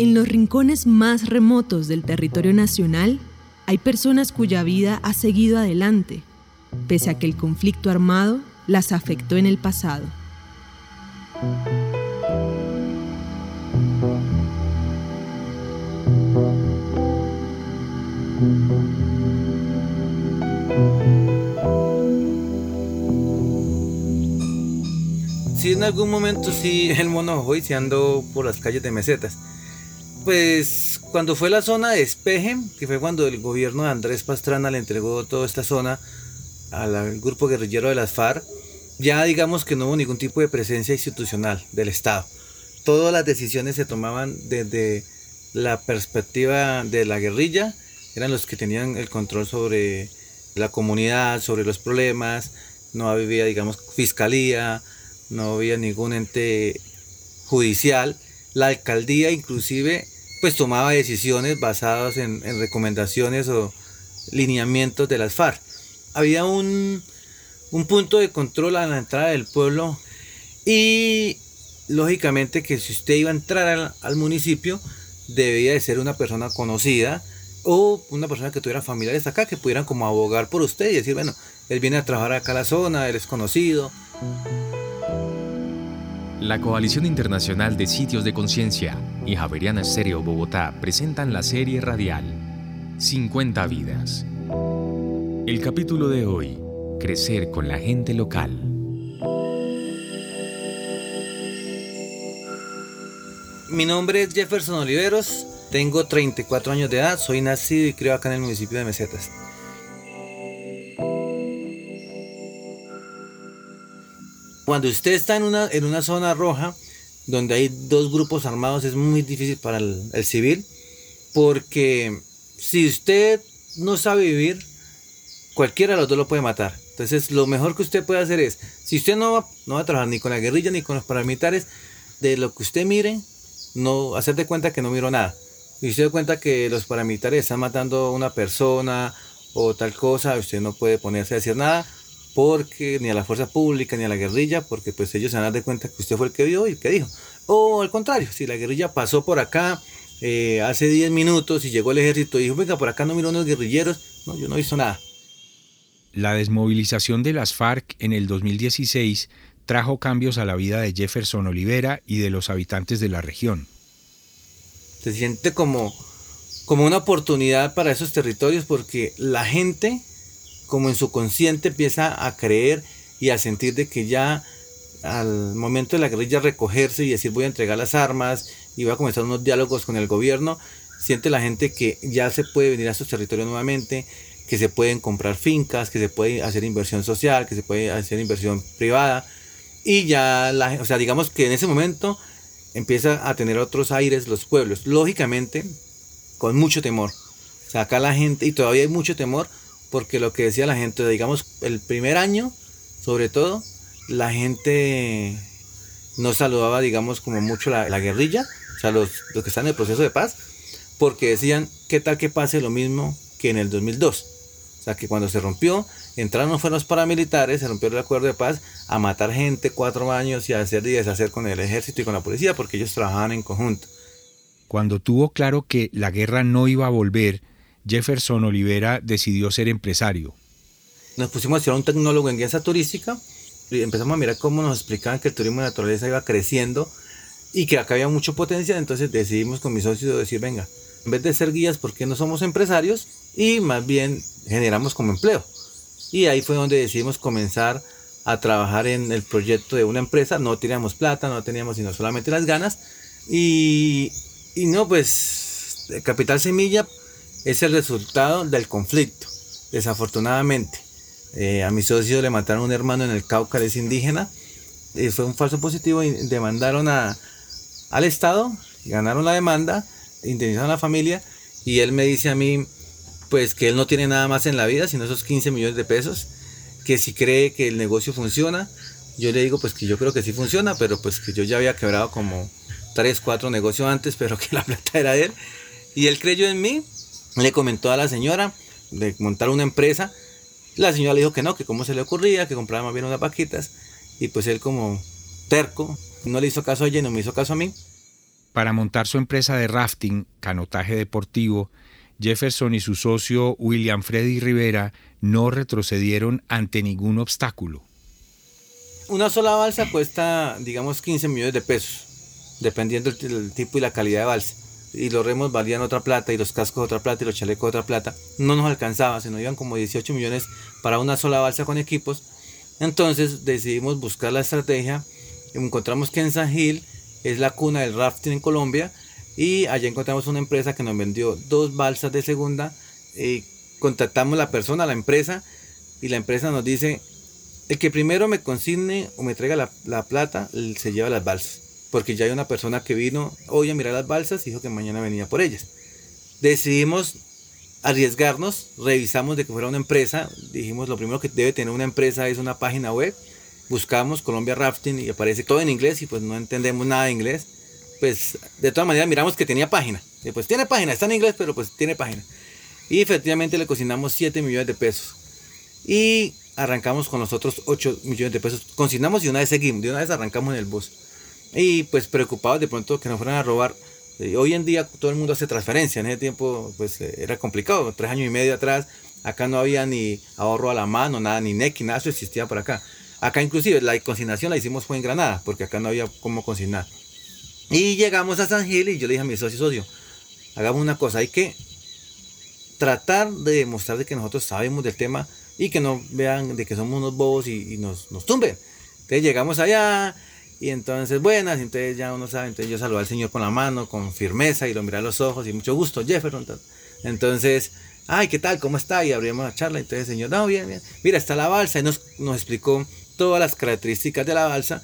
En los rincones más remotos del territorio nacional hay personas cuya vida ha seguido adelante, pese a que el conflicto armado las afectó en el pasado. Sí, en algún momento sí el mono hoy se andó por las calles de mesetas. Pues cuando fue la zona de Espeje, que fue cuando el gobierno de Andrés Pastrana le entregó toda esta zona al grupo guerrillero de las FARC, ya digamos que no hubo ningún tipo de presencia institucional del Estado. Todas las decisiones se tomaban desde la perspectiva de la guerrilla, eran los que tenían el control sobre la comunidad, sobre los problemas, no había, digamos, fiscalía, no había ningún ente judicial. La alcaldía inclusive pues tomaba decisiones basadas en, en recomendaciones o lineamientos de las FARC. Había un, un punto de control a la entrada del pueblo y lógicamente que si usted iba a entrar al, municipio debía de ser una persona conocida o una persona que tuviera familiares acá que pudieran como abogar por usted y decir, bueno, él viene a trabajar acá a la zona, él es conocido. La Coalición Internacional de Sitios de Conciencia y Javeriana Estéreo Bogotá presentan la serie radial 50 vidas. El capítulo de hoy, crecer con la gente local. Mi nombre es Jefferson Oliveros, tengo 34 años de edad, soy nacido y criado acá en el municipio de Mesetas. Cuando usted está en una, en una zona roja, donde hay dos grupos armados, es muy difícil para el, civil, porque si usted no sabe vivir, cualquiera de los dos lo puede matar. Entonces, lo mejor que usted puede hacer es, si usted no va, no va a trabajar ni con la guerrilla ni con los paramilitares, de lo que usted mire, no hacer de cuenta que no miro nada. Y usted da cuenta que los paramilitares están matando a una persona o tal cosa, usted no puede ponerse a decir nada, porque ni a la fuerza pública ni a la guerrilla, porque pues ellos se van a dar de cuenta que usted fue el que vio y el que dijo. O al contrario, si la guerrilla pasó por acá eh, hace 10 minutos y llegó el ejército y dijo, venga, por acá no miro unos guerrilleros, no, yo no he visto nada. La desmovilización de las FARC en el 2016 trajo cambios a la vida de Jefferson Olivera y de los habitantes de la región. Se siente como, como una oportunidad para esos territorios porque la gente, como en su consciente, empieza a creer y a sentir de que ya al momento de la guerrilla recogerse y decir voy a entregar las armas y voy a comenzar unos diálogos con el gobierno, siente la gente que ya se puede venir a esos territorios nuevamente, que se pueden comprar fincas, que se puede hacer inversión social, que se puede hacer inversión privada. Y ya, la, o sea, digamos que en ese momento empieza a tener otros aires los pueblos, lógicamente con mucho temor. O sea, acá la gente, y todavía hay mucho temor, porque lo que decía la gente, digamos, el primer año, sobre todo, la gente no saludaba, digamos, como mucho la, la guerrilla, o sea, los, los que están en el proceso de paz, porque decían, ¿qué tal que pase lo mismo que en el 2002? O sea, que cuando se rompió, entraron fueron los paramilitares, se rompió el acuerdo de paz, a matar gente cuatro años y a hacer y deshacer con el ejército y con la policía, porque ellos trabajaban en conjunto. Cuando tuvo claro que la guerra no iba a volver, Jefferson Olivera decidió ser empresario. Nos pusimos a estudiar un tecnólogo en guía turística y empezamos a mirar cómo nos explicaban que el turismo de naturaleza iba creciendo y que acá había mucho potencial, entonces decidimos con mis socios decir, venga, en vez de ser guías, ¿por qué no somos empresarios? Y más bien generamos como empleo. Y ahí fue donde decidimos comenzar a trabajar en el proyecto de una empresa. No teníamos plata, no teníamos sino solamente las ganas. Y, y no, pues Capital Semilla es el resultado del conflicto, desafortunadamente. Eh, a mi socio le mataron un hermano en el Cauca, es indígena. Fue un falso positivo y demandaron a, al Estado, ganaron la demanda indemnizaron a la familia y él me dice a mí pues que él no tiene nada más en la vida sino esos 15 millones de pesos, que si cree que el negocio funciona, yo le digo pues que yo creo que sí funciona, pero pues que yo ya había quebrado como 3, 4 negocios antes, pero que la plata era de él. Y él creyó en mí, le comentó a la señora de montar una empresa, la señora le dijo que no, que cómo se le ocurría, que compraba más bien unas vaquitas, y pues él como terco, no le hizo caso a ella, no me hizo caso a mí. Para montar su empresa de rafting, canotaje deportivo, Jefferson y su socio William Freddy Rivera no retrocedieron ante ningún obstáculo. Una sola balsa cuesta, digamos, 15 millones de pesos, dependiendo del tipo y la calidad de balsa. Y los remos valían otra plata, y los cascos otra plata, y los chalecos otra plata. No nos alcanzaba, se nos iban como 18 millones para una sola balsa con equipos. Entonces decidimos buscar la estrategia. Encontramos que en San Gil es la cuna del rafting en Colombia y allá encontramos una empresa que nos vendió dos balsas de segunda. Y contactamos a la persona, la empresa, y la empresa nos dice, el que primero me consigne o me traiga la, plata, se lleva las balsas. Porque ya hay una persona que vino hoy a mirar las balsas y dijo que mañana venía por ellas. Decidimos arriesgarnos, revisamos de que fuera una empresa, dijimos lo primero que debe tener una empresa es una página web, buscamos Colombia Rafting y aparece todo en inglés y pues no entendemos nada de inglés pues de todas maneras miramos que tenía página. Y pues tiene página, está en inglés, pero pues tiene página. Y efectivamente le cocinamos 7 millones de pesos. Y arrancamos con los otros 8 millones de pesos. Cocinamos y una vez seguimos, de una vez arrancamos en el bus. Y pues preocupados de pronto que nos fueran a robar. hoy en día todo el mundo hace transferencia. En ese tiempo pues era complicado. Tres años y medio atrás acá no había ni ahorro a la mano, nada, ni NEC, nada, eso existía por acá. Acá inclusive la consignación la hicimos fue en Granada, porque acá no había cómo consignar. Y llegamos a San Gil y yo le dije a mi socio, socio, hagamos una cosa, hay que tratar de demostrar de que nosotros sabemos del tema y que no vean de que somos unos bobos y, nos, nos, tumben. Entonces llegamos allá y entonces buenas, entonces ya uno sabe, entonces yo saludé al Señor con la mano, con firmeza y lo miré a los ojos y mucho gusto, Jefferson. Entonces, ay, ¿qué tal? ¿Cómo está? Y abrimos la charla, entonces el Señor, no, bien, bien. Mira, está la balsa y nos, nos explicó todas las características de la balsa.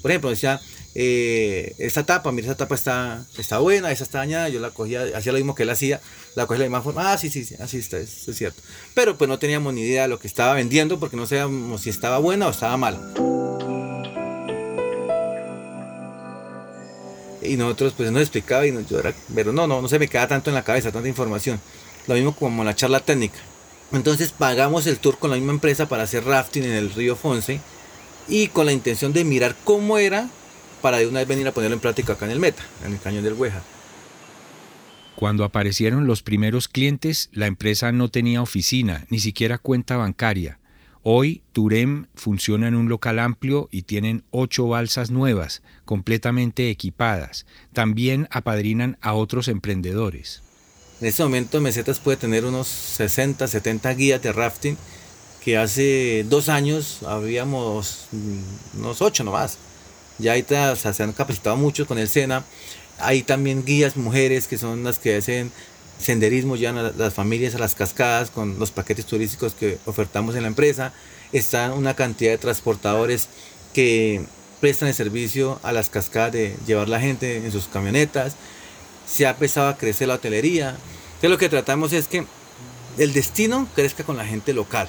Por ejemplo, decía, eh, esta tapa, mira, esa tapa está, está buena, esa está dañada, yo la cogía, hacía lo mismo que él hacía, la cogía de la misma forma, ah, sí, sí, sí, así está, es, es cierto. Pero pues no teníamos ni idea de lo que estaba vendiendo porque no sabíamos si estaba buena o estaba mala. Y nosotros pues nos explicaba y nos, yo pero no, no, no se me queda tanto en la cabeza, tanta información. Lo mismo como la charla técnica. Entonces pagamos el tour con la misma empresa para hacer rafting en el río Fonse y con la intención de mirar cómo era para de una vez venir a ponerlo en práctica acá en el Meta, en el cañón del Hueja. Cuando aparecieron los primeros clientes, la empresa no tenía oficina, ni siquiera cuenta bancaria. Hoy, Turem funciona en un local amplio y tienen ocho balsas nuevas, completamente equipadas. También apadrinan a otros emprendedores. En este momento Mesetas puede tener unos 60, 70 guías de rafting, que hace dos años habíamos mm, unos ocho nomás. Ya ahí se han capacitado mucho con el SENA. Hay también guías mujeres que son las que hacen senderismo, llevan a las familias a las cascadas con los paquetes turísticos que ofertamos en la empresa. Están una cantidad de transportadores que prestan el servicio a las cascadas de llevar la gente en sus camionetas. Se ha empezado a crecer la hotelería. Entonces lo que tratamos es que el destino crezca con la gente local.